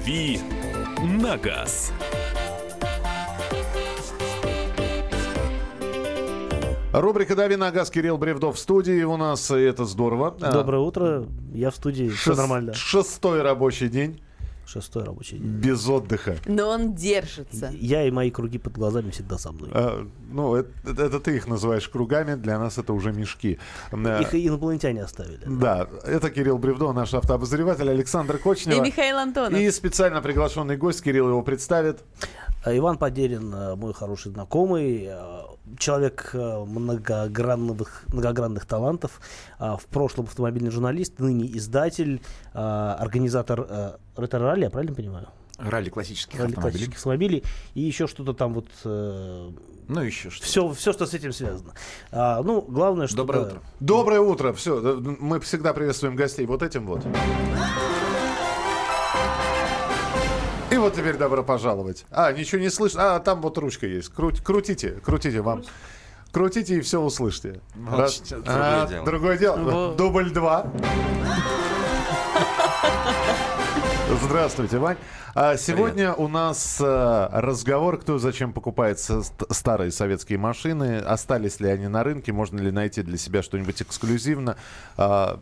«Дави на газ». Рубрика «Дави на газ» Кирилл Бревдов в студии у нас, и это здорово. А, Доброе утро. Я в студии. Все шест- нормально. Шестой рабочий день Шестой рабочий день. без отдыха. Но он держится. Я и мои круги под глазами всегда со мной. А, ну, это, это ты их называешь кругами, для нас это уже мешки. А, Их и инопланетяне оставили. Да, это Кирилл Бревдо, наш автообозреватель Александр И Кочнева. Михаил Антонов. И специально приглашенный гость, Кирилл его представит. А Иван Подерин, э, мой хороший знакомый, э, человек э, многогранных, многогранных талантов, а, в прошлом автомобильный журналист, ныне издатель, а, организатор э, ретро-ралли, я правильно понимаю? Ралли классических Ралли автомобилей. классических автомобилей и еще что-то там вот э, Ну, еще что. все, все, что с этим связано. А, ну, главное, что... Доброе утро. Доброе утро. Все, мы всегда приветствуем гостей вот этим вот. Вот теперь добро пожаловать. А, ничего не слышно. А, там вот ручка есть. Круть- крутите, крутите вам. Крутите и все услышите. Раз- другое А, дело. другое дело. Дубль два. Здравствуйте, Вань. А сегодня у нас э, разговор, кто зачем покупает старые советские машины, остались ли они на рынке, можно ли найти для себя что-нибудь эксклюзивно. А,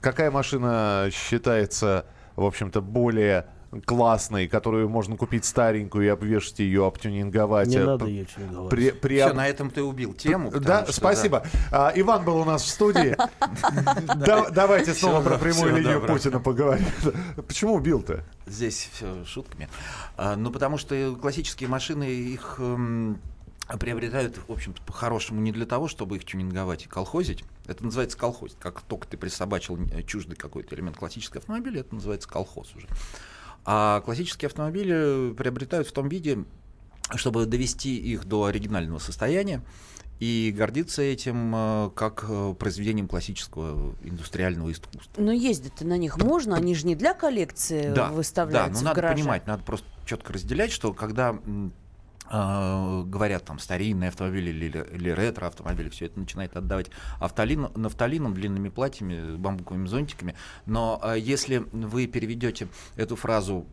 какая машина считается, в общем-то, более классной, которую можно купить старенькую и обвешать ее, обтюнинговать. Не э, надо ее тюнинговать. при- при- Все, на этом ты убил тему. да, что, спасибо. А, Иван был у нас в студии. Да- Давайте снова про прямую линию. Путина поговорим. Почему убил-то? Здесь все шутками. А, ну, потому что классические машины, их эм, приобретают, в общем-то, по-хорошему не для того, чтобы их тюнинговать и колхозить. Это называется колхоз. Как только ты присобачил э, чуждый какой-то элемент классического автомобиля, это называется колхоз уже. А классические автомобили приобретают в том виде, чтобы довести их до оригинального состояния и гордиться этим э, как э, произведением классического индустриального искусства. Но ездить-то на них можно, они же не для коллекции да, выставляются Да, но надо гараже. понимать, надо просто четко разделять, что когда говорят там старинные автомобили или, или ретро-автомобили, все это начинает отдавать автолин, нафталином, длинными платьями, бамбуковыми зонтиками. Но э, если вы переведете эту фразу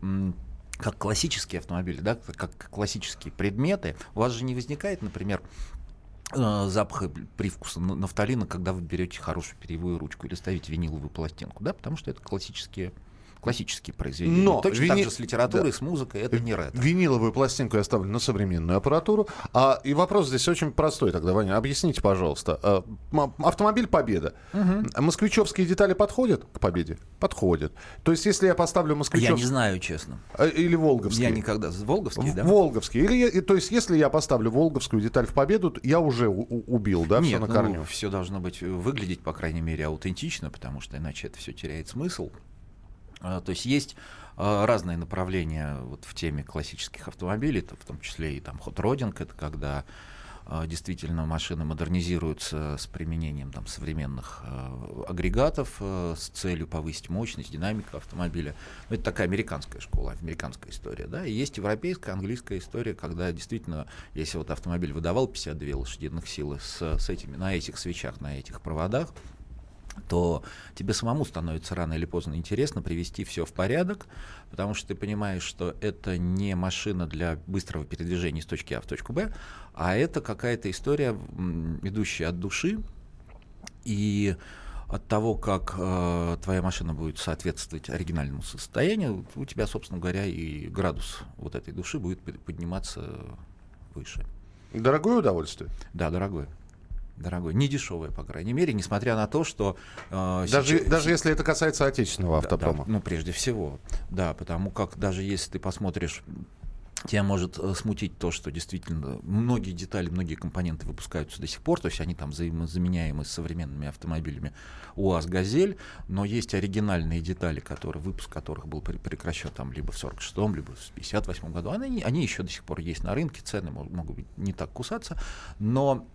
как классические автомобили, да, как классические предметы, у вас же не возникает, например, э, запаха привкуса на- нафталина, когда вы берете хорошую перьевую ручку или ставите виниловую пластинку, да, потому что это классические классические произведения. Но Точно вини- так же с литературой, да. с музыкой, это не ретро. Виниловую пластинку я ставлю на современную аппаратуру. А, и вопрос здесь очень простой тогда, Ваня. Объясните, пожалуйста. А, автомобиль «Победа». Москвичевские детали подходят к «Победе»? Подходят. То есть, если я поставлю Я москвичев... не знаю, честно. А, Или волговские? Я никогда... Волговский, В- да? Волговские. Или, я- то есть, если я поставлю волговскую деталь в победу, я уже убил, да, все Нет, на ну, корню. все должно быть, э, выглядеть, по крайней мере, аутентично, потому что иначе это все теряет смысл. А, То есть есть а, разные направления вот в теме классических автомобилей, это в том числе и там хот-родинг, это когда а, действительно машины модернизируются с применением там, современных агрегатов с целью повысить мощность, динамику автомобиля. Ну, это такая американская школа, американская история. Да? И есть европейская, английская история, когда действительно, если вот автомобиль выдавал 52 лошадиных силы с, с этими, на этих свечах, на этих проводах, то тебе самому становится рано или поздно интересно привести все в порядок, потому что ты понимаешь, что это не машина для быстрого передвижения с точки А в точку Б, а это какая-то история, идущая от души, и от того, как э, твоя машина будет соответствовать оригинальному состоянию, у тебя, собственно говоря, и градус вот этой души будет под- подниматься выше. Дорогое удовольствие. Да, дорогой. Дорогой. Не дешевое, по крайней мере, несмотря на то, что... э, Даже, сейчас- даже если это касается отечественного да, да, автопрома. ну, прежде всего, да, потому как даже если ты посмотришь, тебя может э, смутить то, что действительно многие детали, многие компоненты выпускаются до сих пор, то есть они там взаимозаменяемы с современными автомобилями УАЗ, Газель, но есть оригинальные детали, которые, выпуск которых был пре- прекращен там либо в 46-м, либо в 58 году. Они, они еще до сих пор есть на рынке, цены мо- могут быть не так кусаться, но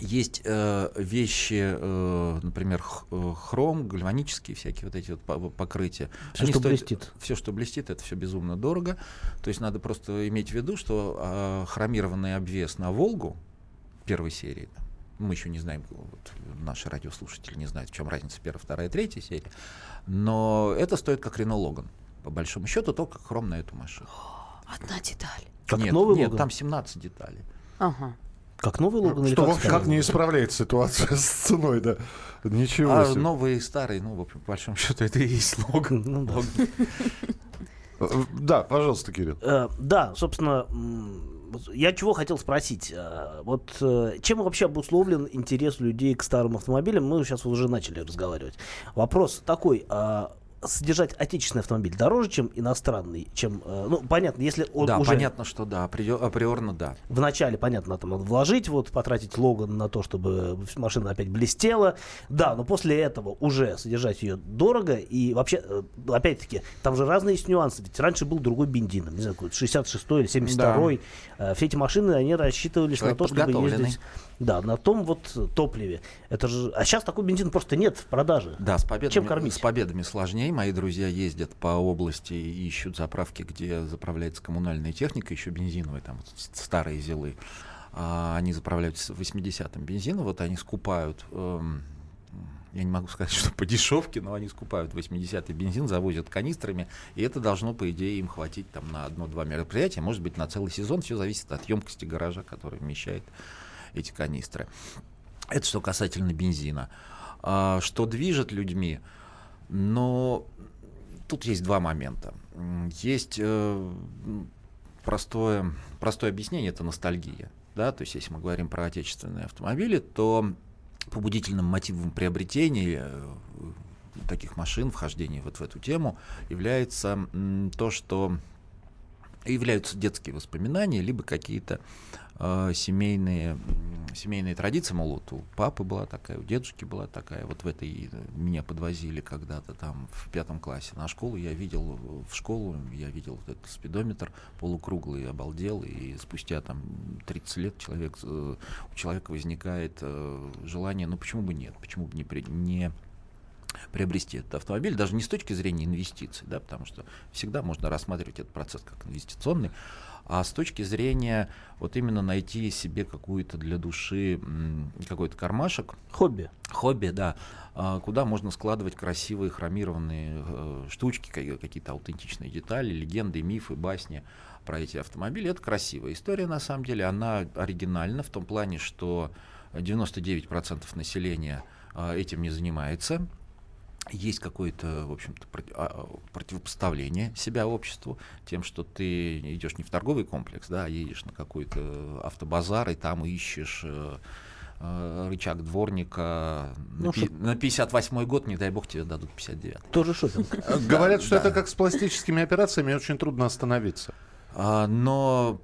есть э, вещи, э, например, э, хром, гальванические всякие вот эти вот по- покрытия. Всё, что блестит. Все, что блестит, это все безумно дорого. То есть надо просто иметь в виду, что э, хромированный обвес на Волгу первой серии, мы еще не знаем, вот, наши радиослушатели не знают, в чем разница первая, вторая, третья серия, но это стоит как Рено Логан. по большому счету, только хром на эту машину. Одна деталь. Как нет, новый нет, Логан? там 17 деталей. Ага. Как новый Логан или Что, в как старый? как не исправляет ситуацию с ценой, да? Ничего А себе. новые и старые, ну, в общем, по большому счету, это и есть Логан. Ну да. Да, пожалуйста, Кирилл. Э, Да, собственно, я чего хотел спросить. Э, Вот э, чем вообще обусловлен интерес людей к старым автомобилям? Мы сейчас уже начали разговаривать. Вопрос такой. а Содержать отечественный автомобиль дороже, чем иностранный, чем, э, ну, понятно, если он Да, уже понятно, что да, априо- априорно да. в начале, понятно, там надо вложить, вот, потратить Логан на то, чтобы машина опять блестела. Да, но после этого уже содержать ее дорого. И вообще, э, опять-таки, там же разные есть нюансы. Ведь раньше был другой бензин, не знаю, какой 66 или 72 Э, Все эти машины, они рассчитывались Человек на то, чтобы ездить да, на том вот топливе. Это же... А сейчас такой бензин просто нет в продаже. Да, с победами, Чем кормить? с победами сложнее. Мои друзья ездят по области и ищут заправки, где заправляется коммунальная техника, еще бензиновая, там старые зилы. А, они заправляются 80-м бензином, вот они скупают, эм, я не могу сказать, что по дешевке, но они скупают 80-й бензин, завозят канистрами, и это должно, по идее, им хватить там на одно-два мероприятия, может быть, на целый сезон, все зависит от емкости гаража, который вмещает эти канистры. Это что касательно бензина. А, что движет людьми? Но тут есть два момента. Есть э, простое, простое объяснение, это ностальгия. Да? То есть, если мы говорим про отечественные автомобили, то побудительным мотивом приобретения э, таких машин, вхождения вот в эту тему, является то, что являются детские воспоминания, либо какие-то э, семейные, семейные традиции, мол, вот у папы была такая, у дедушки была такая, вот в этой меня подвозили когда-то там в пятом классе на школу, я видел э, в школу, я видел вот этот спидометр полукруглый, обалдел, и спустя там 30 лет человек, э, у человека возникает э, желание, ну почему бы нет, почему бы не, при- не приобрести этот автомобиль, даже не с точки зрения инвестиций, да, потому что всегда можно рассматривать этот процесс как инвестиционный, а с точки зрения вот именно найти себе какую-то для души какой-то кармашек, Хобби. хобби, да, а, куда можно складывать красивые хромированные э, штучки, ка- какие-то аутентичные детали, легенды, мифы, басни про эти автомобили. Это красивая история, на самом деле. Она оригинальна в том плане, что 99% населения а, этим не занимается. Есть какое-то, в общем-то, а, противопоставление себя обществу тем, что ты идешь не в торговый комплекс, да, а едешь на какой-то автобазар и там ищешь э, э, рычаг дворника Ну, на, на 58 год, не дай бог, тебе дадут 59. Тоже шопинг. Э, Говорят, что это как с пластическими операциями, очень трудно остановиться. А, но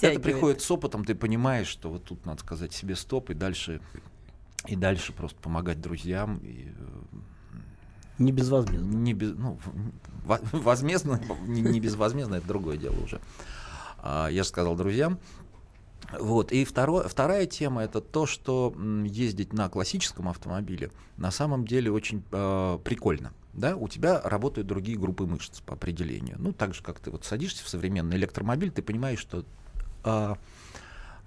это приходит с опытом, ты понимаешь, что вот тут надо сказать себе стоп и дальше и дальше просто помогать друзьям и э, Не безвозмездно. не без, ну, во- возмездно, не, не безвозмездно, это другое дело уже. А, я же сказал друзьям. Вот. И второе, вторая тема это то, что ездить на классическом автомобиле на самом деле очень э, прикольно. Да? У тебя работают другие группы мышц по определению. Ну, так же, как ты вот садишься в современный электромобиль, ты понимаешь, что а,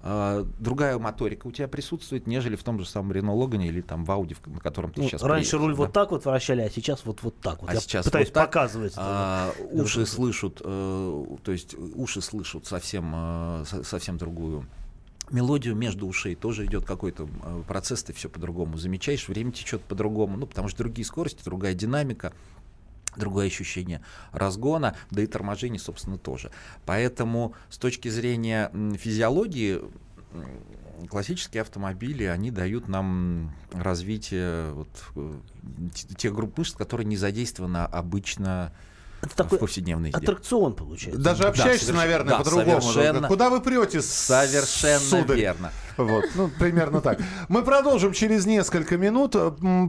другая моторика у тебя присутствует, нежели в том же самом Рено Логане или там в Ауди, на котором ты Ну, сейчас раньше приедешь, руль да. вот так вот вращали, а сейчас вот, вот так вот. А Я сейчас пытаюсь вот так. показывать. А, Это уши слышат, э, то есть уши слышат совсем, э, со- совсем другую мелодию между ушей тоже идет какой-то э, процесс, ты все по-другому замечаешь, время течет по-другому, ну, потому что другие скорости, другая динамика, другое ощущение разгона, да и торможение, собственно, тоже. Поэтому с точки зрения физиологии классические автомобили, они дают нам развитие вот, э, тех групп мышц, которые не задействованы обычно Это в такой повседневной езде. аттракцион получается. Даже Да, общаешься, соверш- наверное, да, по-другому. совершенно. Куда вы прете, Совершенно сударь? верно. Вот, ну, примерно так. Мы продолжим через несколько минут.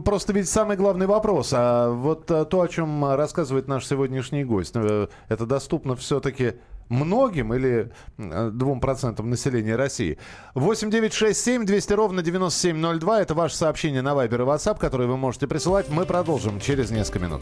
Просто ведь самый главный вопрос. А вот а, то, о чем рассказывает наш сегодняшний гость, э, это доступно все-таки многим или э, двум процентам населения России. 8 9 6 7 200 ровно 9702. Это ваше сообщение на Viber и WhatsApp, которые вы можете присылать. Мы продолжим через несколько минут.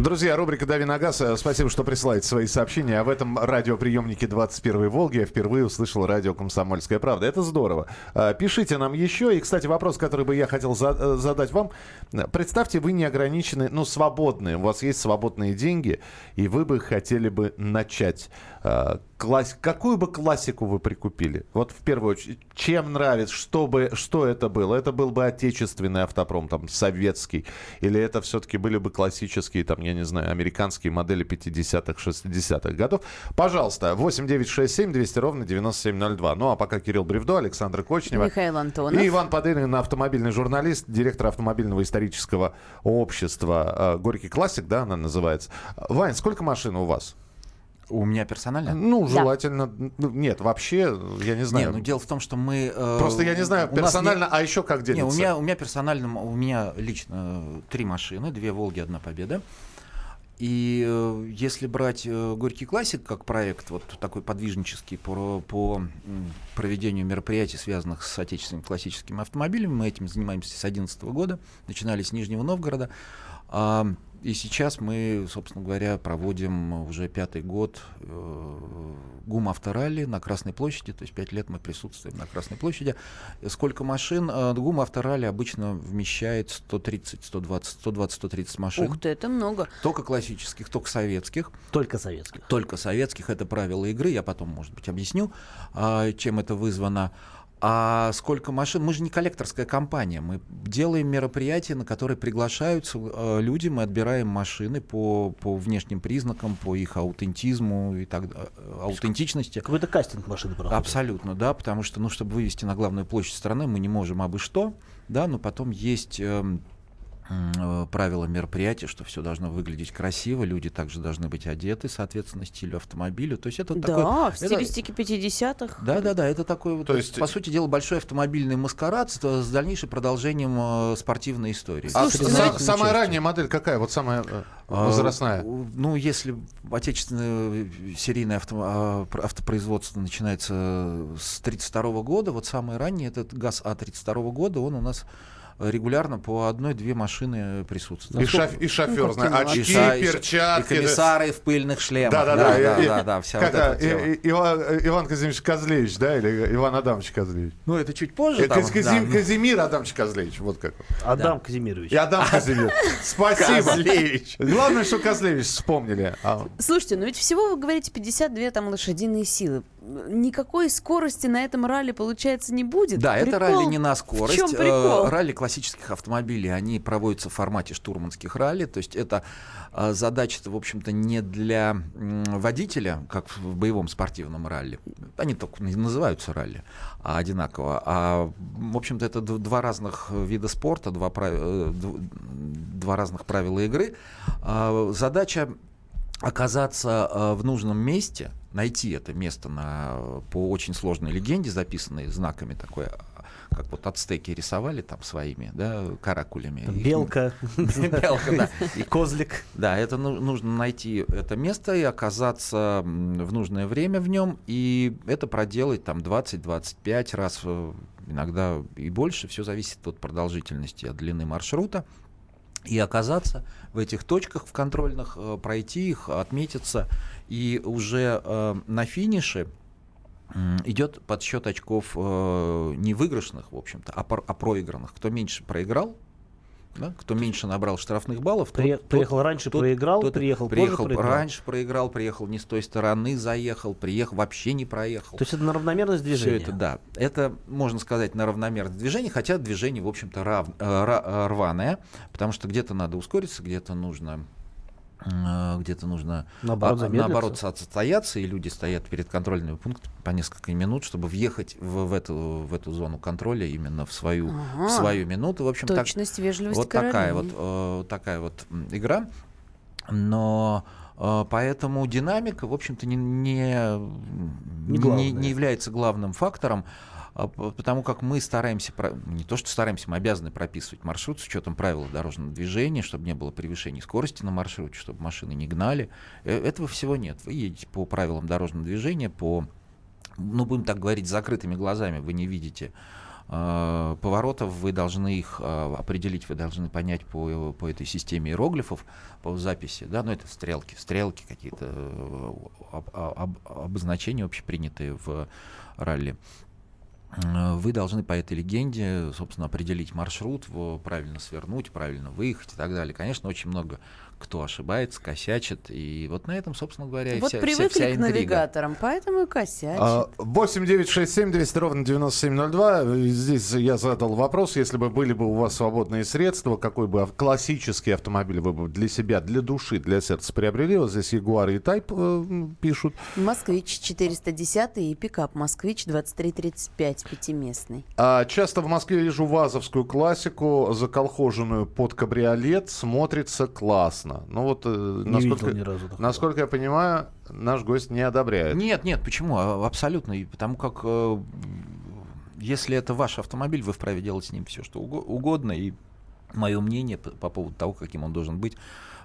Друзья, рубрика «Дави на газ». Э, Спасибо, что присылаете свои сообщения. А в этом радиоприемнике 21 Волги я впервые услышал радио «Комсомольская правда». Это здорово. Э, Пишите нам еще. И, кстати, вопрос, который бы я хотел э, задать вам. Представьте, вы не ограничены, ну, свободные. У вас есть свободные деньги, и вы бы хотели бы начать. Класс- Какую бы классику вы прикупили? Вот в первую очередь, чем нравится, что, бы, что это было? Это был бы отечественный автопром, там, советский? Или это все-таки были бы классические, там, я не знаю, американские модели 50-х, 60-х годов? Пожалуйста, 8 9 6 7 200 ровно 9702. Ну, а пока Кирилл Бревдо, Александр Кочнева. Михаил Антонов. И Иван Подырин, автомобильный журналист, директор автомобильного исторического общества. э, Горький классик, да, она называется. Вань, сколько машин у вас? У меня персонально? Ну, желательно... ну, Нет, вообще, я не знаю. Не, ну дело в том, что мы... э, Просто я не знаю персонально, не- а еще как делится. Не, у меня, у меня персонально, у меня лично э, три машины, две Волги, одна Победа. И э, если брать э, Горький классик как проект, вот такой подвижнический по, по проведению мероприятий, связанных с отечественными классическими автомобилями, мы этим занимаемся с 2011 года, начинали с Нижнего Новгорода. А, и сейчас мы, собственно говоря, проводим уже пятый год э, ГУМ Авторалли на Красной площади, то есть пять лет мы присутствуем на Красной площади. Э, Сколько машин? Э, ГУМ Авторалли обычно вмещает 130, 120, 120, 130 машин. Ух ты, это много. Только классических, только советских. Только советских. Только советских. Это правила игры. Я потом, может быть, объясню, а, чем это вызвано. А сколько машин? Мы же не коллекторская компания. Мы делаем мероприятия, на которые приглашаются э, люди. Мы отбираем машины по, по внешним признакам, по их аутентизму и так э, аутентичности. Какой-то кастинг машины проходит. Абсолютно, да, потому что, ну, чтобы вывести на главную площадь страны, мы не можем абы что, да, но потом есть э, правила мероприятия, что все должно выглядеть красиво, люди также должны быть одеты, соответственно, стилю автомобиля. То есть это Да, такой... в это- стилистике 50-х. да, да, да, это такой, вот, То есть- по сути дела, большой автомобильный маскарад с, с дальнейшим продолжением э, спортивной истории. А Слушайте, са- это- самая ранняя модель какая? Вот самая э, А, возрастная. у- Ну, если отечественное э, серийное авто- а, пр- автопроизводство начинается с 1932 года, вот самое раннее, этот ГАЗ А-32 года, он у нас регулярно по одной-две машины присутствует. И, шоф- и шофер, Ну, знаю, как-то И очки, и перчатки. И комиссары в пыльных шлемах. Да, да, да, да. да, И- да, и- да, вся как вот это, и- и- Иван, Иван Казимирович Козлевич, да, или Иван Адамович Козлевич? Ну, это чуть позже. Э, там, Каз- да, Казим- ну. Казимир Адамович Козлевич, вот как. Адам Казимирович. И Адам Казимир. Спасибо. Козлевич. Главное, что Козлевич вспомнили. А, Слушайте, ну ведь всего вы говорите 52 там лошадиные силы. Никакой скорости на этом ралли, получается, не будет. Да, это Прикол- ралли не на скорость. В чем Э, прикол? Ралли классических автомобилей, они проводятся в формате штурманских ралли. То есть это э, задача-то, в общем-то, не для водителя, как в боевом спортивном ралли. Они только называются ралли а одинаково. А, в общем-то, это два разных вида спорта, два, прав- э, дв- два разных правила игры. А, Задача оказаться в нужном месте, найти это место на, по очень сложной легенде, записанной знаками такой, а, как вот ацтеки рисовали там своими, да, каракулями. Белка. Белка, да. И козлик. Да, это ну- нужно найти это место и оказаться в нужное время в нем, и это проделать там 20-25 раз, э, иногда и больше, все зависит от продолжительности, от длины маршрута, и оказаться в этих точках в контрольных, э, пройти их, отметиться, и уже э, на финише идет подсчет очков э, не выигрышных, в общем-то, а, пор- а проигранных. Кто меньше проиграл, да, кто меньше набрал штрафных баллов, тот- При- тот- Приехал раньше, тот- проиграл, тот приехал позже, приехал проиграл. раньше, проиграл, приехал не с той стороны, заехал, приехал, вообще не проехал. То есть это на равномерность Все движения. это, да. Это, можно сказать, на равномерное движение, хотя движение, в общем-то, рав- э, э, рваное, потому что где-то надо ускориться, где-то нужно где-то нужно Наоборот, а, замедлиться. наоборот отстояться, и люди стоят перед контрольными пунктами по несколько минут, чтобы въехать в, в эту, в эту зону контроля именно в свою, в Ага. свою минуту. В общем, так, Точность, вежливость вот такая королей. вот, э, такая вот игра. Но А, Поэтому динамика, в общем-то, не, не, Не не, главное. не является главным фактором, потому как мы стараемся, не то что стараемся, мы обязаны прописывать маршрут с учетом правил дорожного движения, чтобы не было превышений скорости на маршруте, чтобы машины не гнали. Э, Этого всего нет. Вы едете по правилам дорожного движения, по, ну, будем так говорить, закрытыми глазами, вы не видите э, поворотов, вы должны их э, определить, вы должны понять по, по этой системе иероглифов, по записи, да, ну это стрелки, стрелки какие-то, э, об- об- обозначения общепринятые в ралли. Э, Вы должны по этой легенде, собственно, определить маршрут, правильно свернуть, правильно выехать и так далее. Конечно, очень много кто ошибается, косячит, и вот на этом, собственно говоря, и Вот вся, вся- привыкли вся к интрига. навигаторам, поэтому и косячат. А, 8 9 6 7 200 ровно 9702. И Здесь я задал вопрос, если бы были бы у вас свободные средства, какой бы классический автомобиль вы бы для себя, для души, для сердца приобрели? Вот здесь Ягуар и Тайп э, пишут. Москвич 410 и пикап Москвич 2335 пятиместный. А часто в Москве вижу вазовскую классику, заколхоженную под кабриолет, смотрится классно. Ну вот, э, Не насколько, видел ни разу насколько я понимаю, наш гость не одобряет. Нет, нет, почему? А, Абсолютно. И потому как э, если это ваш автомобиль, вы вправе делать с ним все, что уго- угодно. И мое мнение по, по поводу того, каким он должен быть,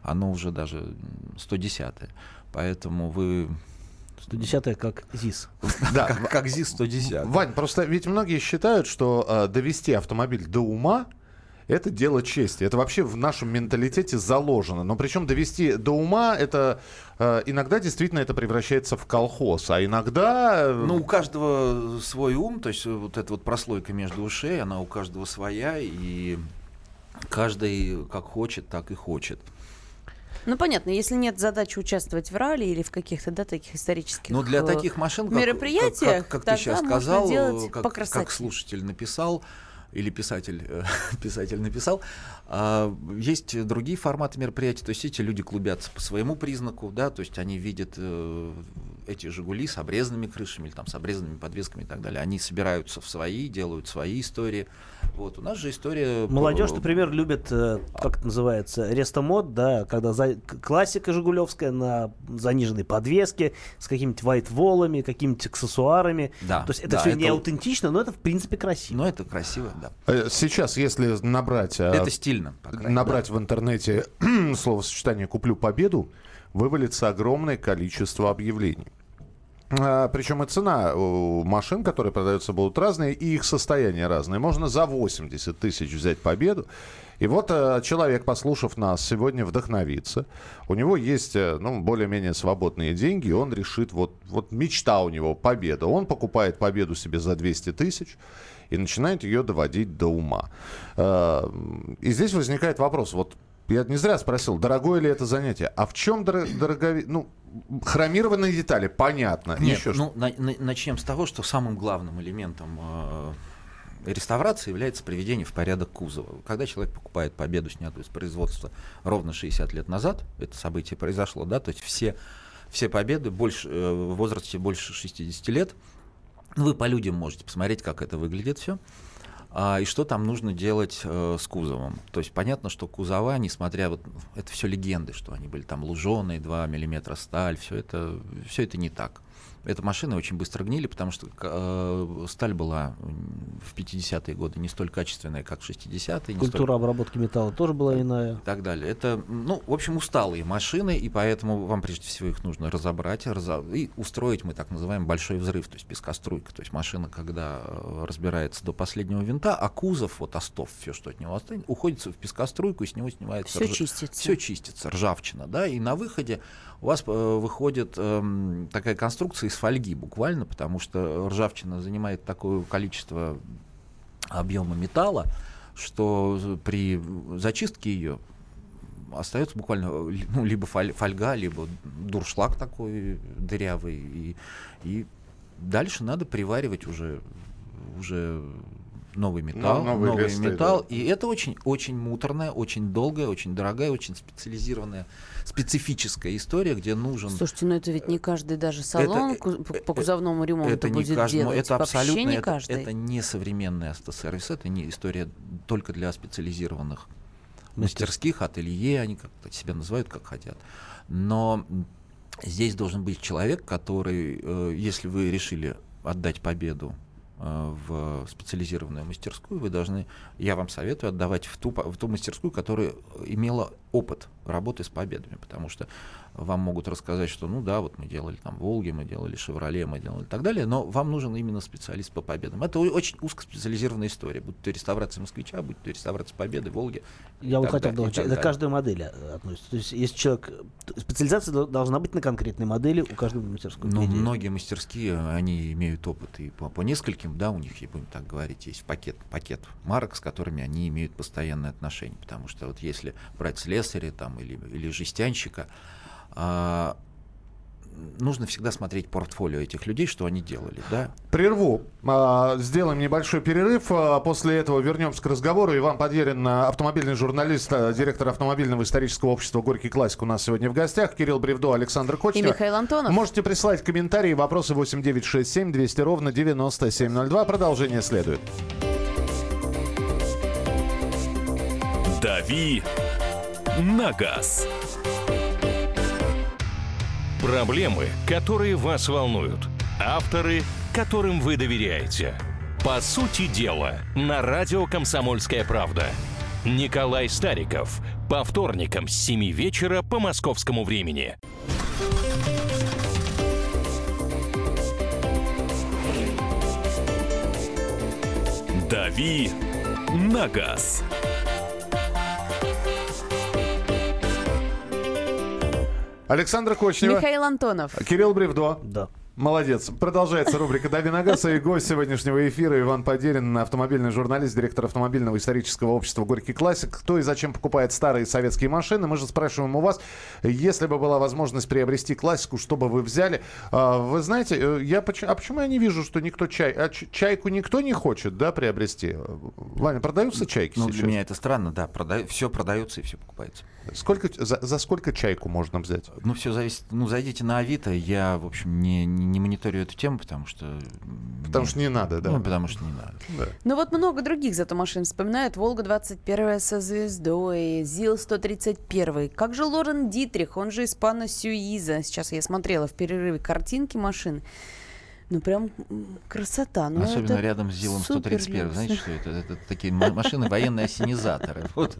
оно уже даже м, 110-е. Поэтому вы... 110 как ЗИС. Да, Как, как ЗИС 110. Вань, просто ведь многие считают, что э, довести автомобиль до ума это дело чести. Это вообще в нашем менталитете заложено. Но причем довести до ума это э, иногда действительно это превращается в колхоз, а иногда. э, Ну, у каждого свой ум, то есть вот эта вот прослойка между ушей, она у каждого своя, и каждый как хочет, так и хочет. Ну, понятно, если нет задачи участвовать в ралли или в каких-то, да, таких исторических Но для э, таких машин, как, мероприятиях, как, как ты тогда сейчас сказал, как, по как слушатель написал, или писатель, э, писатель написал, а, есть другие форматы мероприятий, то есть эти люди клубятся по своему признаку, да, то есть они видят э, эти «Жигули» с обрезанными крышами или там с обрезанными подвесками и так далее. Они собираются в свои, делают свои истории. Вот, у нас же история... Молодежь, по- например, любит, э, как это называется, рестомод, да, когда за- классика жигулевская на заниженной подвеске с какими-то вайт-волами, какими-то аксессуарами. Да, То есть это да, все это- не аутентично, но это в принципе красиво. Но это красиво, да. э, Сейчас, если набрать, э, Это стильно, мере. набрать в интернете словосочетание «куплю победу», вывалится огромное количество объявлений. А, Причем и цена машин, которые продаются, будут разные, и их состояние разное. Можно за 80 тысяч взять победу. И вот э, человек, послушав нас, сегодня вдохновится. У него есть э, ну, более-менее свободные деньги, и он решит, вот, вот мечта у него победа. Он покупает победу себе за 200 тысяч и начинает ее доводить до ума. Э, И здесь возникает вопрос, вот я не зря спросил, дорогое ли это занятие, а в чем дорогови... Ну, хромированные детали, понятно. Нет, Еще ну, на- на- начнем с того, что самым главным элементом э, реставрации является приведение в порядок кузова. Когда человек покупает победу, снятую с производства ровно 60 лет назад, это событие произошло, да, то есть все, все победы больше, э, в возрасте больше 60 лет, вы по людям можете посмотреть, как это выглядит все. А, и что там нужно делать э, с кузовом. То есть понятно, что кузова, несмотря вот это все легенды, что они были там луженые, 2 миллиметра сталь, все это, все это не так. Эти машины очень быстро гнили, потому что э, сталь была в 50-е годы не столь качественная, как в 60-е. не столь- Культура обработки металла тоже была иная. и так далее. Это, ну, в общем, усталые машины, и поэтому вам прежде всего их нужно разобрать разо- и устроить, мы так называем, большой взрыв, то есть пескоструйка. То есть машина, когда э, разбирается до последнего винта, а кузов, вот остов, все, что от него останется, уходит в пескоструйку, и с него снимается... Все чистится. Все чистится, ржавчина, да, и на выходе у вас э, выходит эм, такая конструкция из фольги буквально, потому что ржавчина занимает такое количество объема металла, что при зачистке ее остается буквально ну, либо фоль- фольга, либо дуршлаг такой дырявый. И, и дальше надо приваривать уже, уже новый металл, Ну, новые новый листы, металл. да. И это очень, очень муторная, очень долгая, очень дорогая, очень специализированная, специфическая история, где нужен Слушайте, ну это ведь не каждый даже салон Это, по, э, по кузовному ремонту это не будет каждому, делать. это Вообще абсолютно, не это, каждый. это не современный автосервис, это не история только для специализированных мастерских, ателье, они как-то себя называют как хотят. Но здесь должен быть человек, который, э, если вы решили отдать победу в специализированную мастерскую, вы должны, я вам советую отдавать в ту, в ту мастерскую, которая имела опыт работы с победами, потому что вам могут рассказать, что ну да, вот мы делали там Волги, мы делали Шевроле, мы делали и так далее, но вам нужен именно специалист по победам. Это очень узкоспециализированная история, будь то реставрация Москвича, будь то реставрация Победы, Волги. Я вот хотел добавить, это каждой модели относится. То есть если человек, специализация должна быть на конкретной модели у каждой мастерской. Ну, многие мастерские, они имеют опыт и по, по нескольким, да, у них, и будем так говорить, есть пакет, пакет марок, с которыми они имеют постоянное отношение, потому что вот если брать слесаря там или, или жестянщика, а, нужно всегда смотреть портфолио этих людей, что они делали, да? Прерву. А, сделаем небольшой перерыв. А, после этого вернемся к разговору. Иван Подерин, автомобильный журналист, директор автомобильного исторического общества «Горький классик» у нас сегодня в гостях. Кирилл Бревдо, Александр Кочнев. И Михаил Антонов. Можете присылать комментарии, вопросы 8967 200 ровно 9702. Продолжение следует. «Дави на газ». Проблемы, которые вас волнуют. Авторы, которым вы доверяете. По сути дела, на радио «Комсомольская правда». Николай Стариков. По вторникам с 7 вечера по московскому времени. «Дави на газ». Александр Кочнева. Михаил Антонов. Кирилл Бревдо. Да. Молодец. Продолжается рубрика «Дави на газ». И гость сегодняшнего эфира Иван Подерин, автомобильный журналист, директор автомобильного исторического общества «Горький классик». Кто и зачем покупает старые советские машины? Мы же спрашиваем у вас, если бы была возможность приобрести классику, что бы вы взяли? А, вы знаете, э, я, а почему я не вижу, что никто чай... А чайку никто не хочет, да, приобрести? Ваня, продаются чайки Ну, сейчас? для меня это странно, да. Прода... Все продается и все покупается. Сколько, за, за сколько чайку можно взять? Ну, все зависит. Ну, зайдите на Авито. Я, в общем, не, не, не мониторю эту тему, потому что... Потому что не надо, да? Ну, потому что не надо. Да. Ну вот много других зато машин вспоминают. Волга-21 со звездой, ЗИЛ-131. Как же Лорен Дитрих, он же Испана Сюиза. Сейчас я смотрела в перерыве картинки машин. Ну, прям красота. Ну, Особенно это рядом с Зилом 131. Знаете, что это? Это такие машины военные ассенизаторы. Вот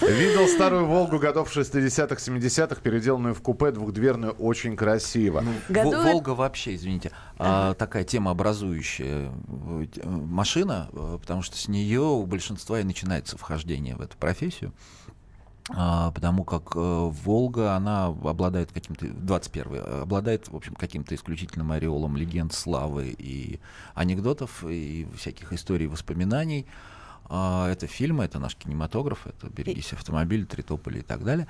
Видел старую «Волгу» годов 60-х, 70-х, переделанную в купе двухдверную, очень красиво. Ну, Году Волга вообще, извините, а, такая тема образующая э, машина, э, потому что с нее у большинства и начинается вхождение в эту профессию. А, потому как э, Волга, она обладает каким-то, 21 обладает, в общем, каким-то исключительным ореолом легенд, славы и анекдотов, и всяких историй, воспоминаний. А, это фильмы, это наш кинематограф, это «Берегись автомобиля», «Тритополи» и так далее.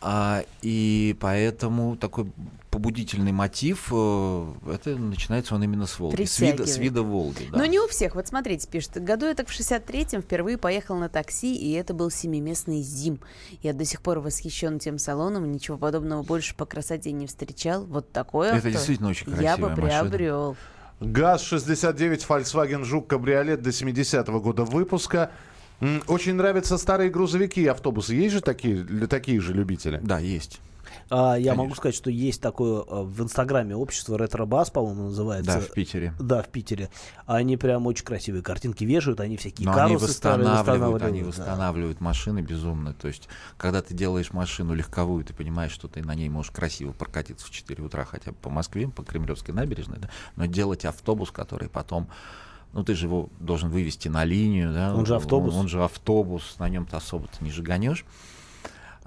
А, и поэтому такой побудительный мотив, э, это начинается он именно с Волги, с вида, с вида Волги. Да. Но не у всех. Вот смотрите, пишет, году я так в 63-м впервые поехал на такси, и это был семиместный ЗИМ. Я до сих пор восхищен тем салоном, ничего подобного больше по красоте не встречал. Вот такое Это авто действительно очень красивая я бы машина. приобрел. ГАЗ-69 Volkswagen Жук Кабриолет до 70-го года выпуска. Очень нравятся старые грузовики и автобусы. Есть же такие, для такие же любители? Да, есть. А, я Конечно. могу сказать, что есть такое а, в Инстаграме общество Ретробас, по-моему, называется. Да, в Питере. Да, в Питере. Они прям очень красивые картинки вешают, они всякие Но они карусы старые восстанавливают, они да. восстанавливают машины безумно. То есть, когда ты делаешь машину легковую, ты понимаешь, что ты на ней можешь красиво прокатиться в 4 утра хотя бы по Москве, по Кремлевской набережной, да? но делать автобус, который потом ну, ты же его должен вывести на линию, да? Он же автобус. Он, же автобус, на нем-то особо-то не жиганешь.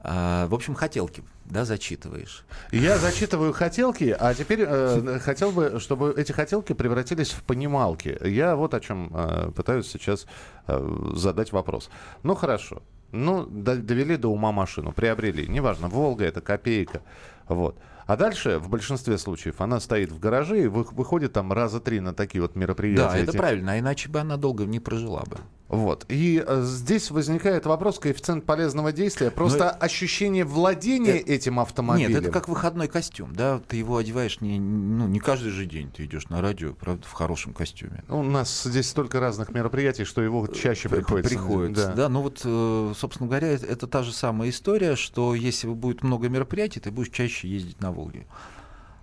А, в общем, хотелки, да, зачитываешь. Я зачитываю хотелки, а теперь э, хотел бы, чтобы эти хотелки превратились в понималки. Я вот о чем э, пытаюсь сейчас э, задать вопрос. Ну хорошо, ну до- довели до ума машину, приобрели, неважно, Волга это копейка, вот. А дальше, в большинстве случаев, она стоит в гараже и вы- выходит там раза три на такие вот мероприятия. Да, это эти. правильно, а иначе бы она долго не прожила бы. Вот. И э, здесь возникает вопрос коэффициент полезного действия. Просто ощущение владения Э, этим автомобилем. Нет, это как выходной костюм, да, ты его одеваешь не, ну, не каждый же день, ты идешь на радио, правда, в хорошем костюме. У нас здесь столько разных мероприятий, что его чаще При- приходится. Приходится, да. Ну вот, э, собственно говоря, это, это та же самая история, что если будет много мероприятий, ты будешь чаще ездить на Волге.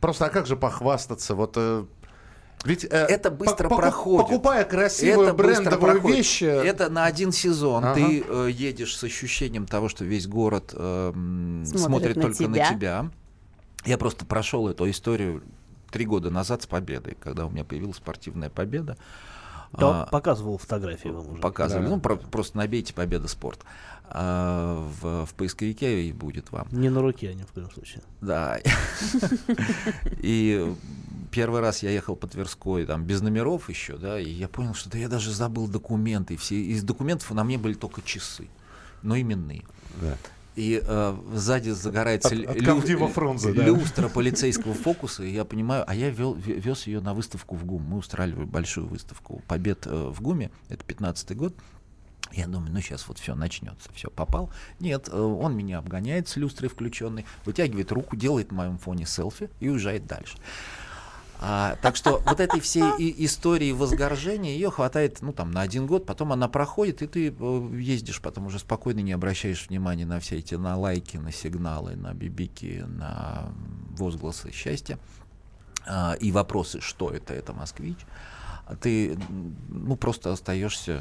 Просто а как же похвастаться? Вот э, ведь э, Это быстро поку- проходит. Покупая красивую Это брендовую вещь, э, Это на один сезон. Ага. Ты э, едешь с ощущением того, что весь город э, Смотрит смотрит на только тебя. на тебя. Я просто прошел эту историю три года назад с победой, когда у меня появилась спортивная победа. Да, А, показывал фотографии вам уже. показывали. Да. Ну, про- просто набейте победа спорт. А, в, в поисковике и будет вам. Не на руке они в коем случае. Да. И первый раз я ехал по Тверской, там, без номеров еще, да, и я понял, что да я даже забыл документы. Все, из документов на мне были только часы, но именные. Да. И э, сзади загорается От- от лю- Фрунзе, да. люстра полицейского фокуса, и я понимаю, а я вел, ве- вез ее на выставку в ГУМ. Мы устраивали большую выставку побед э, в ГУМе, это 15 год. Я думаю, ну сейчас вот все начнется, все попал. Нет, э, он меня обгоняет с люстрой включенной, вытягивает руку, делает на моем фоне селфи и уезжает дальше. А, так что вот этой всей и- истории возгоржения ее хватает, ну там на один год, потом она проходит, и ты э, ездишь потом уже спокойно, не обращаешь внимания на все эти на лайки, на сигналы, на бибики, на возгласы счастья а, и вопросы, что это, это москвич. Ты, м, ну, просто остаешься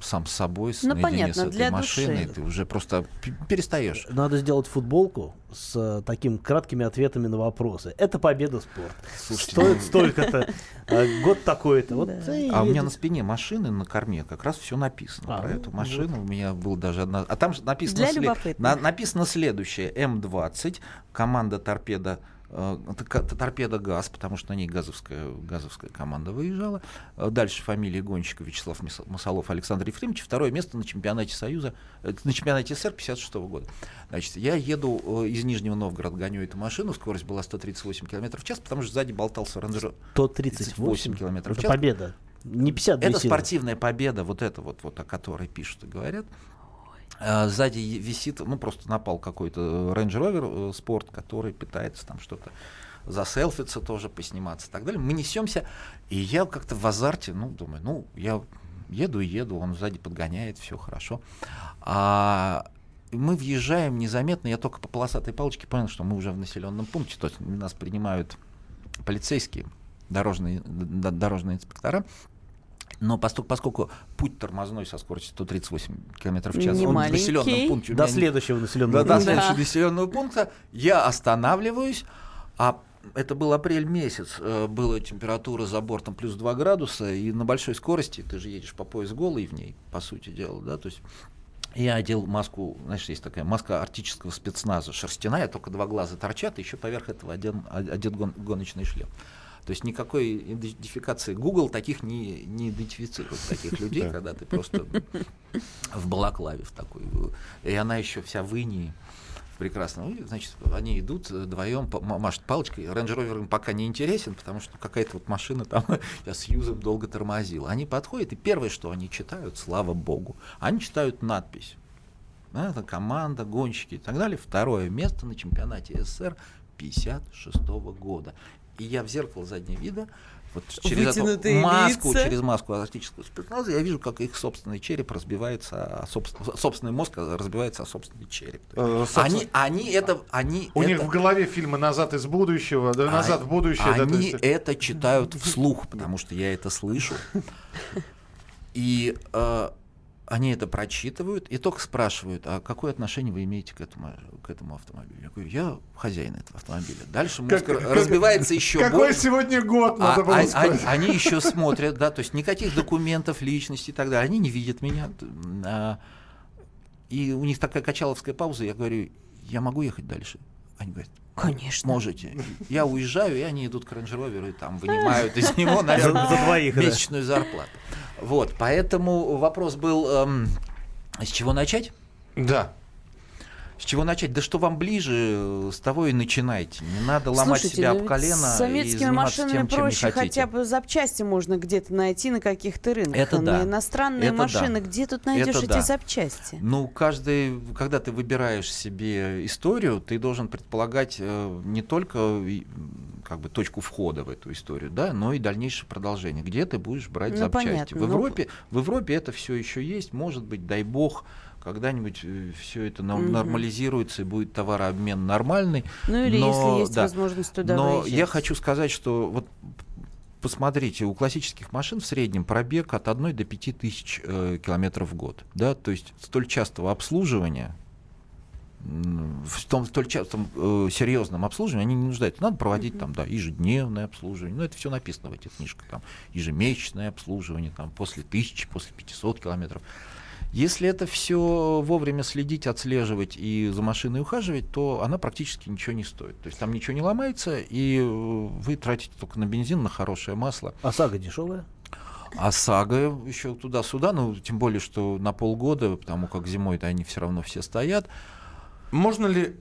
сам с собой, с Ну, наедине понятно, с этой для машиной, души. ты уже просто перестаешь. Надо сделать футболку с э, таким краткими ответами на вопросы. Это победа спорт. Слушайте, Стоит столько-то, э, год такой-то. Вот и А у меня на спине машины на корме как раз все написано А, про ну, эту машину. У меня был даже одна. А там же написано, Для след- любопытных. на- написано следующее: М20, команда торпеда. Э, Торпеда ГАЗ, потому что на ней газовская, газовская команда выезжала. Э, Дальше фамилия гонщика Вячеслав Масолов Александр Ефремович. Второе место на чемпионате Союза, э, на чемпионате СССР 56 года. Значит, я еду из Нижнего Новгорода, гоню эту машину, скорость была 138 км в час, потому что сзади болтался Ro- 138 километров в Это час. победа. Не 52 Это силы. спортивная победа, вот это вот, вот о которой пишут и говорят. А, Сзади висит, ну просто напал какой-то Range Rover э, спорт, который пытается там что-то заселфиться тоже, посниматься и так далее. Мы несемся, и я как-то в азарте, ну, думаю, ну, я еду и еду, он сзади подгоняет, все хорошо. А мы въезжаем незаметно, я только по полосатой палочке понял, что мы уже в населенном пункте, то есть нас принимают полицейские, дорожные, дорожные инспектора. Но поскольку, поскольку путь тормозной со скоростью 138 км в час, Не он в маленький. населенном пункте До меня следующего до, населенного до пункта. следующего Да. населенного пункта, я останавливаюсь, а это был апрель месяц, э, была температура за бортом плюс 2 градуса, и на большой скорости ты же едешь по пояс голый в ней, по сути дела, да, то есть я одел маску, знаешь, есть такая маска арктического спецназа, шерстяная, только два глаза торчат, и еще поверх этого оден, одет гон- гоночный шлем. То есть никакой идентификации Google таких не, не идентифицирует, таких людей, когда ты просто в балаклаве в такой. И она еще вся в инии. Прекрасно. Ну, значит, они идут вдвоем, машут палочкой. Range Rover им пока не интересен, потому что какая-то вот машина там я с юзом долго тормозила. Они подходят, и первое, что они читают, слава богу, они читают надпись. Это команда, гонщики и так далее. Второе место на чемпионате СССР 56 года. И я в зеркало заднего вида, вот через эту маску, лица. через маску арктического спецназа, я вижу, как их собственный череп разбивается, собствен- собственный мозг разбивается о собственный череп. Э, собственно, Они, они это, они У них это- в голове фильмы «Назад из будущего», да, «Назад а- в будущее». да, Они есть- это читают вслух, потому что я это слышу. И э, они это прочитывают и только спрашивают, а какое отношение вы имеете к этому, к этому автомобилю? Я говорю, я хозяин этого автомобиля. Дальше мозг Как- разбивается еще Какой больше. сегодня год, А- надо было а- а- они еще смотрят, да, то есть никаких документов, личности и так далее. Они не видят меня. А, и у них такая качаловская пауза. Я говорю, я могу ехать дальше? Они говорят, Конечно. можете. Я уезжаю, и они идут к Rover и там вынимают из него, наверное, За- двоих, да. месячную зарплату. Вот, поэтому вопрос был, эм, с чего начать? Да. С чего начать? Да что вам ближе, э, с того и начинайте. Не надо ломать Слушайте, себя ну об ведь колено С и советскими заниматься машинами тем, чем не проще, хотите. хотя бы запчасти можно где-то найти на каких-то рынках. Это А да. На иностранные Это да. машины, где тут найдешь Это эти да. запчасти? Ну, каждый, когда ты выбираешь себе историю, ты должен предполагать э, не только и, как бы точку входа в эту историю, да, но и дальнейшее продолжение. Где ты будешь брать Ну, запчасти? понятно, в ну, Европе, в Европе это все еще есть, может быть, дай бог. Когда-нибудь все это Мгм. нормализируется и будет товарообмен нормальный. Ну или Но, если есть да. возможность туда Но выезжать. я хочу сказать, что вот посмотрите, у классических машин в среднем пробег от 1 до 5 тысяч э, километров в год. Да? То есть столь частого обслуживания, в том столь частом э, серьезном обслуживании они не нуждаются. Надо проводить там, да, ежедневное обслуживание. Ну, это все написано в этих книжках. Там, ежемесячное обслуживание, там, после 1000, после 500 километров. Если это все вовремя следить, отслеживать и за машиной ухаживать, то она практически ничего не стоит. То есть там ничего не ломается, и э, вы тратите только на бензин, на хорошее масло. ОСАГО дешевая. А сага еще туда-сюда, ну, тем более, что на полгода, потому как зимой-то они все равно все стоят. Можно ли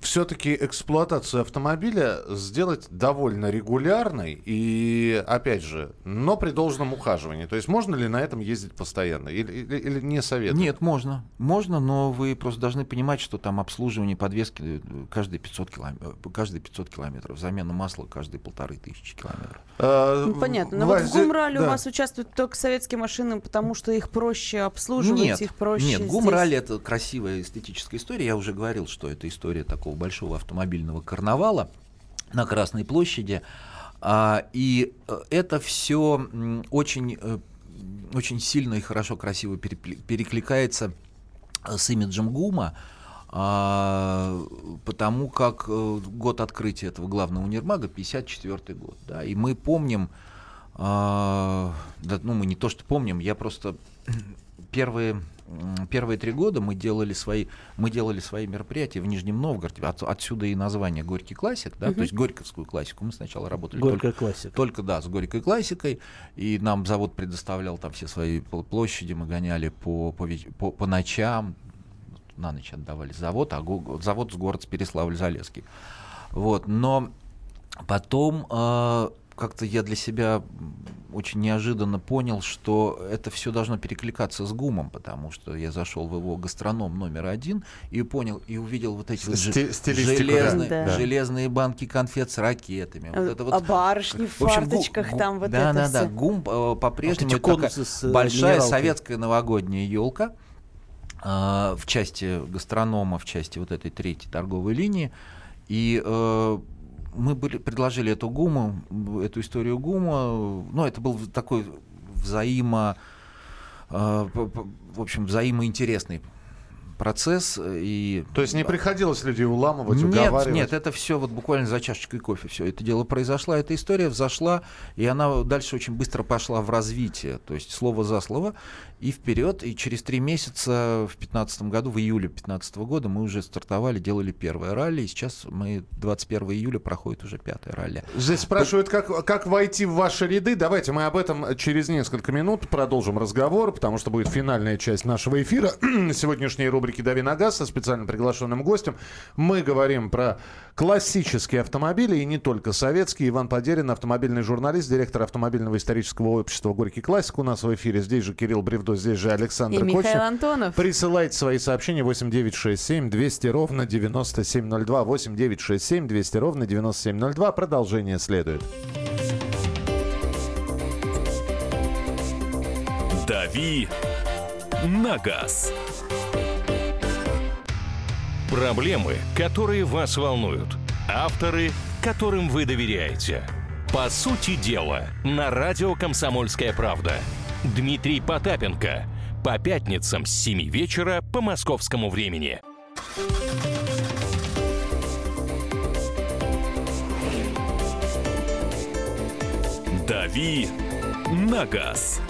все-таки эксплуатацию автомобиля сделать довольно регулярной и, опять же, но при должном ухаживании? То есть можно ли на этом ездить постоянно или, или- или не советую? Нет, можно. Можно, но вы просто должны понимать, что там обслуживание подвески э, каждые 500, километров, каждые 500 километров, замена масла каждые полторы тысячи километров. Э, Ну, понятно. Но Вась, вот в Гумрале у да. вас участвуют только советские машины, потому что их проще обслуживать, Нет, их проще нет, здесь. Гумралли это красивая эстетическая история. Я уже говорил, что это история такого большого автомобильного карнавала на Красной площади. А, и э, это все очень, э, очень сильно и хорошо, красиво перекликается э, с имиджем ГУМа. а, потому как год открытия этого главного универмага 54 год, да, и мы помним, а, да, ну мы не то что помним, я просто первые первые три года мы делали свои мы делали свои мероприятия в Нижнем Новгороде, От- отсюда и название Горький классик, да, то есть горьковскую классику мы сначала работали только классика. только, да, с горькой классикой. И нам завод предоставлял там все свои пл- площади. Мы гоняли по, по, по, по ночам. На ночь отдавали завод, а го- завод с город Переславль-Залесский. Вот. Но потом э, как-то я для себя очень неожиданно понял, что это все должно перекликаться с ГУМом, потому что я зашел в его гастроном номер один и понял, и увидел вот эти вот Сти- да. железные, Да. железные банки конфет с ракетами. Вот это вот а барышни в, в общем, фарточках гу- там вот да, это да, всё. да. ГУМ э, по-прежнему такая конусы с, э, большая минералкой. советская новогодняя елка в части гастронома, в части вот этой третьей торговой линии. И э, мы были, предложили эту ГУМу, эту историю ГУМа. Ну, это был такой взаимо, э, в общем, взаимоинтересный процесс. И То есть не приходилось людей уламывать, нет, уговаривать? нет, это все вот буквально за чашечкой кофе все это дело произошло, эта история взошла, и она дальше очень быстро пошла в развитие, то есть слово за слово, и вперед, и через три месяца в 2015 году, в июле 2015 года мы уже стартовали, делали первое ралли, и сейчас мы 21 июля проходит уже пятое ралли. Здесь спрашивают, как, как войти в ваши ряды. Давайте мы об этом через несколько минут продолжим разговор, потому что будет финальная часть нашего эфира. Сегодняшней рубрики «Дави на газ» со специально приглашенным гостем. Мы говорим про классические автомобили, и не только советские. Иван Подерин, автомобильный журналист, директор автомобильного исторического общества «Горький классик» у нас в эфире. Здесь же Кирилл Бревдо, здесь же Александр И Михаил Кочнев. Антонов. Присылайте свои сообщения 8967 200 ровно 9702. 8967 200 ровно 9702. Продолжение следует. «Дави на газ». Проблемы, которые вас волнуют. Авторы, которым вы доверяете. По сути дела, на радио «Комсомольская правда». Дмитрий Потапенко. По пятницам с 7 вечера по московскому времени. «Дави на газ».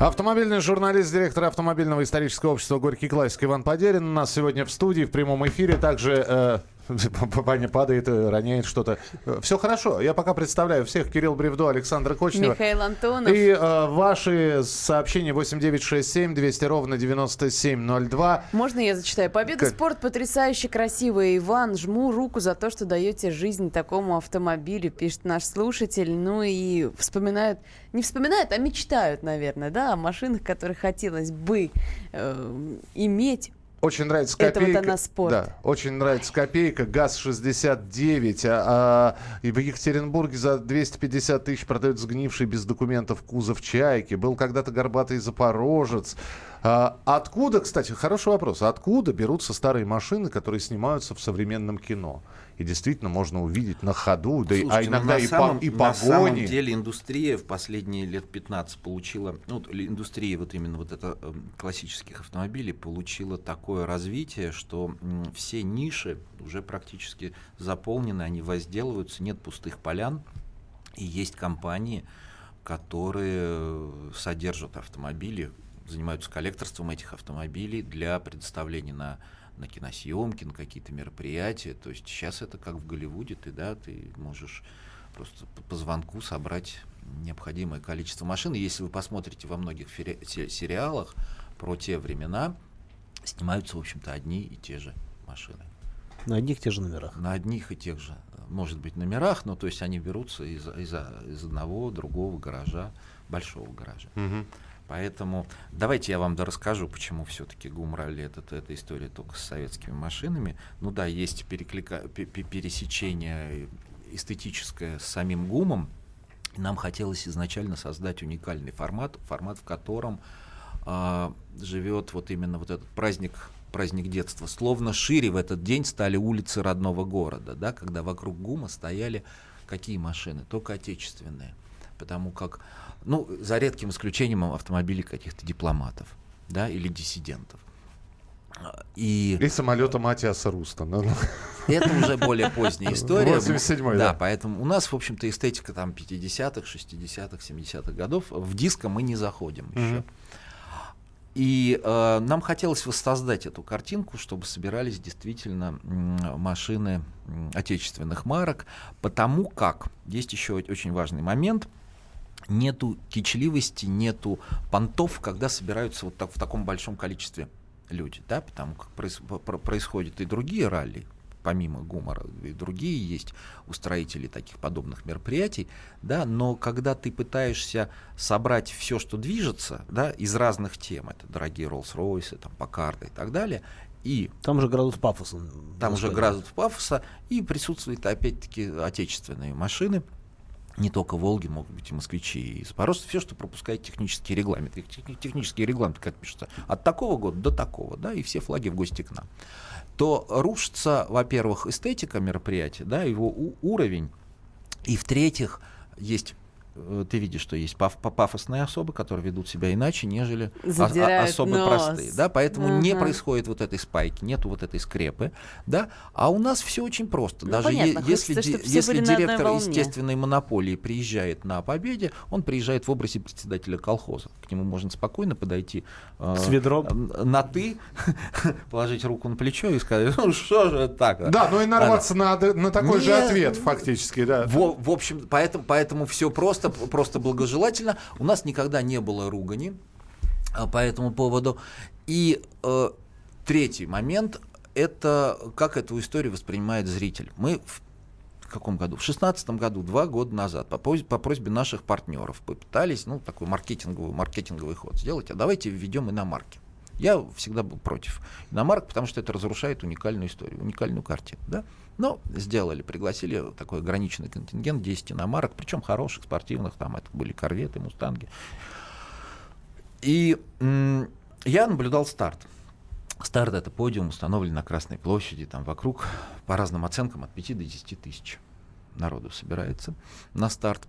Автомобильный журналист, директор автомобильного исторического общества «Горький классик» Иван Подерин у нас сегодня в студии в прямом эфире. Также э, Ваня падает, э, роняет что-то. Все хорошо. Я пока представляю всех. Кирилл Бревдо, Александр Кочнев. Михаил Антонов. И э, ваши сообщения 8967 200 ровно 9702. Можно я зачитаю? Победа Как? спорт потрясающе красивая. Иван, жму руку за то, что даете жизнь такому автомобилю, пишет наш слушатель. Ну и вспоминают, не вспоминают, а мечтают, наверное, да, о машинах, которые хотелось бы э, иметь. Очень нравится Это вот копейка. она спорт. Да, очень нравится копейка. ГАЗ-69. А, а, и в Екатеринбурге за 250 тысяч продают сгнивший без документов кузов «Чайки». Был когда-то горбатый «Запорожец». А, откуда, кстати, хороший вопрос. Откуда берутся старые машины, которые снимаются в современном кино? И действительно можно увидеть на ходу, да а Слушайте, ну, иногда на и, самом, по, и на самом погони. деле индустрия в последние лет 15 получила, ну, индустрия вот именно вот это эм, классических автомобилей получила такое развитие, что м, все ниши уже практически заполнены, они возделываются, нет пустых полян, и есть компании, которые э, содержат автомобили, занимаются коллекторством этих автомобилей для предоставления на на киносъемки, на какие-то мероприятия. То есть сейчас это как в Голливуде, ты, да, ты можешь просто по, звонку собрать необходимое количество машин. И если вы посмотрите во многих сериалах про те времена, снимаются, в общем-то, одни и те же машины. На одних и тех же номерах. На одних и тех же, может быть, номерах, но то есть они берутся из, из, из одного, другого гаража, большого гаража. Мгм. Поэтому давайте я вам расскажу, почему все-таки ГУМ ралли это, эта история только с советскими машинами. Ну да, есть переклика- пе- пе- пересечение эстетическое с самим ГУМом. Нам хотелось изначально создать уникальный формат, формат, в котором а, живет вот именно вот этот праздник праздник детства. Словно шире в этот день стали улицы родного города, да, когда вокруг ГУМа стояли какие машины? Только отечественные. Потому как, ну, за редким исключением автомобилей каких-то дипломатов, да, или диссидентов. А, И И самолета Матиаса Руста. Ну. это уже более поздняя история. 87-й, да. да. поэтому у нас, в общем-то, эстетика там 50-х, 60-х, 70-х годов. В диско мы не заходим еще. И э, нам хотелось воссоздать эту картинку, чтобы собирались действительно машины отечественных марок, потому как есть еще очень важный момент. Нету кичливости, нету понтов, когда собираются вот так в таком большом количестве люди, да, потому как проис- про- происходят и другие ралли, помимо гумора, и другие есть устроители таких подобных мероприятий, да, но когда ты пытаешься собрать все, что движется, да, из разных тем, это дорогие Роллс-Ройсы, там, Покарды и так далее, и Там уже градус пафоса. там господи. градус пафоса, и присутствуют опять-таки отечественные машины, не только Волги, могут быть и москвичи, и Запорожцы, все, что пропускает технический регламент. Их тех- Технический регламент, как пишется, от такого года до такого, да, и все флаги в гости к нам. То рушится, во-первых, эстетика мероприятия, да, его уровень, и в-третьих, есть ты видишь, что есть паф- па- пафосные особы, которые ведут себя иначе, нежели о- о- Задирают особы нос. простые. Да? Поэтому не Ага. происходит вот этой спайки, нету вот этой скрепы. Да? А у нас все очень просто. Ну, Даже понятно, если, хочется, если директор естественной монополии приезжает на победе, он приезжает в образе председателя колхоза. К нему можно спокойно подойти э, С ведром. э, на ты, положить руку на плечо и сказать, ну что же это так? Да, ну и нарваться на, на такой же Не- ответ, фактически, да. В, в общем, поэтому, поэтому все просто, просто благожелательно. У нас никогда не было ругани а, по этому поводу. И э, третий момент – это как эту историю воспринимает зритель. Мы в каком году? В шестнадцатом году, два года назад, по, по просьбе наших партнеров попытались, ну, такой маркетинговый, маркетинговый ход сделать, а давайте введем иномарки. Я всегда был против иномарок, потому что это разрушает уникальную историю, уникальную картину. Да? Но сделали, пригласили такой ограниченный контингент, 10 иномарок, причем хороших, спортивных, там это были корветы, мустанги. И я наблюдал старт. Старт это подиум, установлен на Красной площади, там вокруг, по разным оценкам, от 5 до 10 тысяч народу собирается на старт.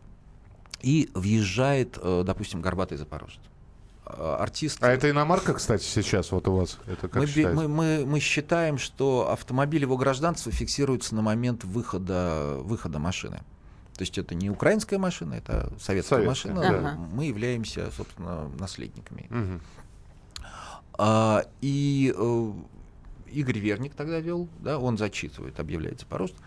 И въезжает, э, допустим, горбатый запорожец. Э, Артист. А это иномарка, кстати, сейчас вот у вас? Это как Мы, считается? мы, мы, мы считаем, что автомобиль его гражданства фиксируется на момент выхода, выхода машины. То есть это не украинская машина, это советская, Советская, машина. да. Мы являемся, собственно, наследниками. Мгм. А, и э, Игорь Верник тогда вел, да, он зачитывает, объявляется по росту.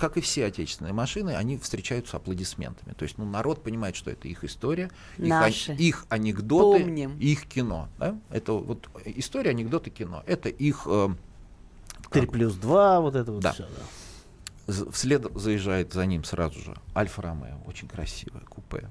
Как и все отечественные машины, они встречаются аплодисментами. То есть, ну, народ понимает, что это их история, их, Наши. ан- их анекдоты, Помним. их кино. Да? Это вот история, анекдоты, кино. Это их э, 3 плюс 2, вот это вот Да. все. Да. Вслед заезжает за ним сразу же Альфа Ромео, очень красивое купе.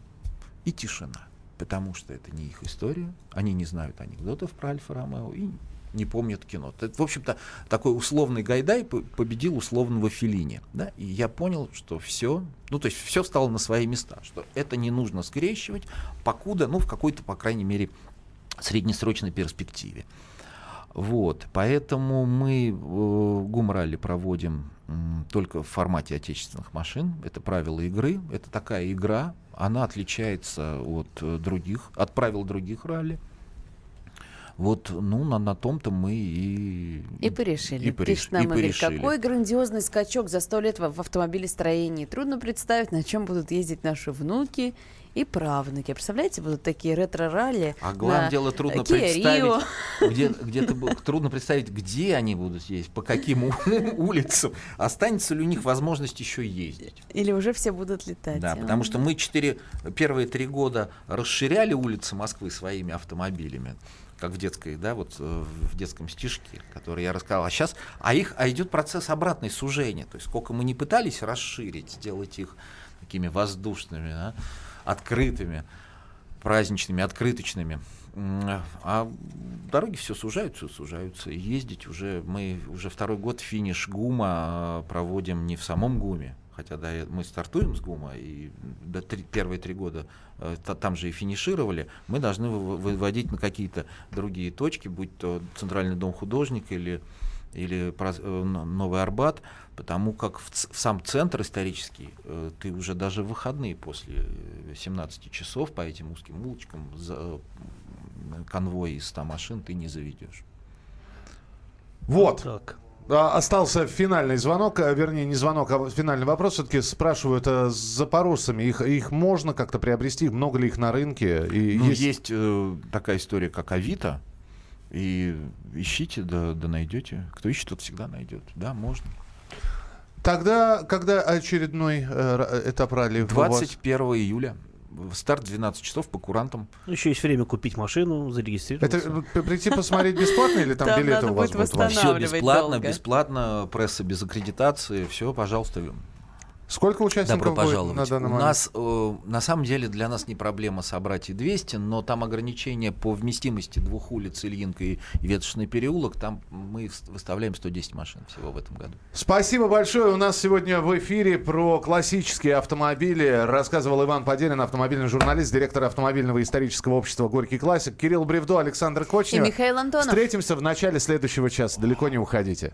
И тишина, потому что это не их история, они не знают анекдотов про Альфа Ромео и не помнят кино. В общем-то, такой условный Гайдай по- победил условного Филини. Да? И я понял, что все, ну то есть все стало на свои места, что это не нужно скрещивать, покуда, ну в какой-то, по крайней мере, среднесрочной перспективе. Вот, поэтому мы э, гум-ралли проводим м, только в формате отечественных машин. Это правила игры. Это такая игра. Она отличается от э, других, от правил других ралли. Вот, ну, на, на том-то мы и... И порешили. И, пореш- Пишет нам и Игорь, порешили. какой грандиозный скачок за сто лет в, в автомобилестроении. Трудно представить, на чем будут ездить наши внуки и правнуки. Представляете, будут такие ретро-ралли А главное на дело, трудно Kia представить, Rio. где, где-то бу- трудно представить, где они будут ездить, по каким улицам. Останется ли у них возможность еще ездить? Или уже все будут летать. Да, А. потому что мы четыре, первые три года расширяли улицы Москвы своими автомобилями, как в детской, да, вот э, в детском стишке, который я рассказал. А сейчас, а их, а идет процесс обратной сужения. То есть сколько мы не пытались расширить, сделать их такими воздушными, да, открытыми, праздничными, открыточными. А дороги все сужаются, сужаются. Ездить уже мы уже второй год финиш ГУМа э, проводим не в самом ГУМе, хотя да, э, мы стартуем с ГУМа и до три- первые три года э, та- там же и финишировали, мы должны вы- выводить на какие-то другие точки, будь то Центральный дом художника или или э, Новый Арбат, потому как в, в сам центр исторический э, ты уже даже в выходные после э, 17 часов по этим узким улочкам за э, конвой из 100 машин ты не заведешь. Вот. Так. А, Остался финальный звонок, а, вернее, не звонок, а финальный вопрос. Все-таки спрашивают а, с запорожцами. Их, их можно как-то приобрести? Много ли их на рынке? И Ну, есть э, такая история, как Авито, и ищите, да, да найдете. Кто ищет, тот всегда найдет. Да, можно. Тогда, когда очередной э, этап ралли? у вас? 21 июля. Старт 12 часов по курантам. Ну, Еще есть время купить машину, зарегистрироваться. Это э, прийти посмотреть бесплатно или там, билеты у вас будет будут? Все бесплатно, бесплатно, пресса без аккредитации, все, пожалуйста. Сколько участников Добро будет пожаловать. на данный У нас, э, на самом деле, для нас не проблема собрать и 200, но там ограничение по вместимости двух улиц, Ильинка и Ветошный переулок, там мы выставляем 110 машин всего в этом году. Спасибо большое. У нас сегодня в эфире про классические автомобили рассказывал Иван Подерин, автомобильный журналист, директор автомобильного исторического общества «Горький классик», Кирилл Бревдо, Александр И Кочнев. Михаил Антонов. Встретимся в начале следующего часа. Далеко не уходите.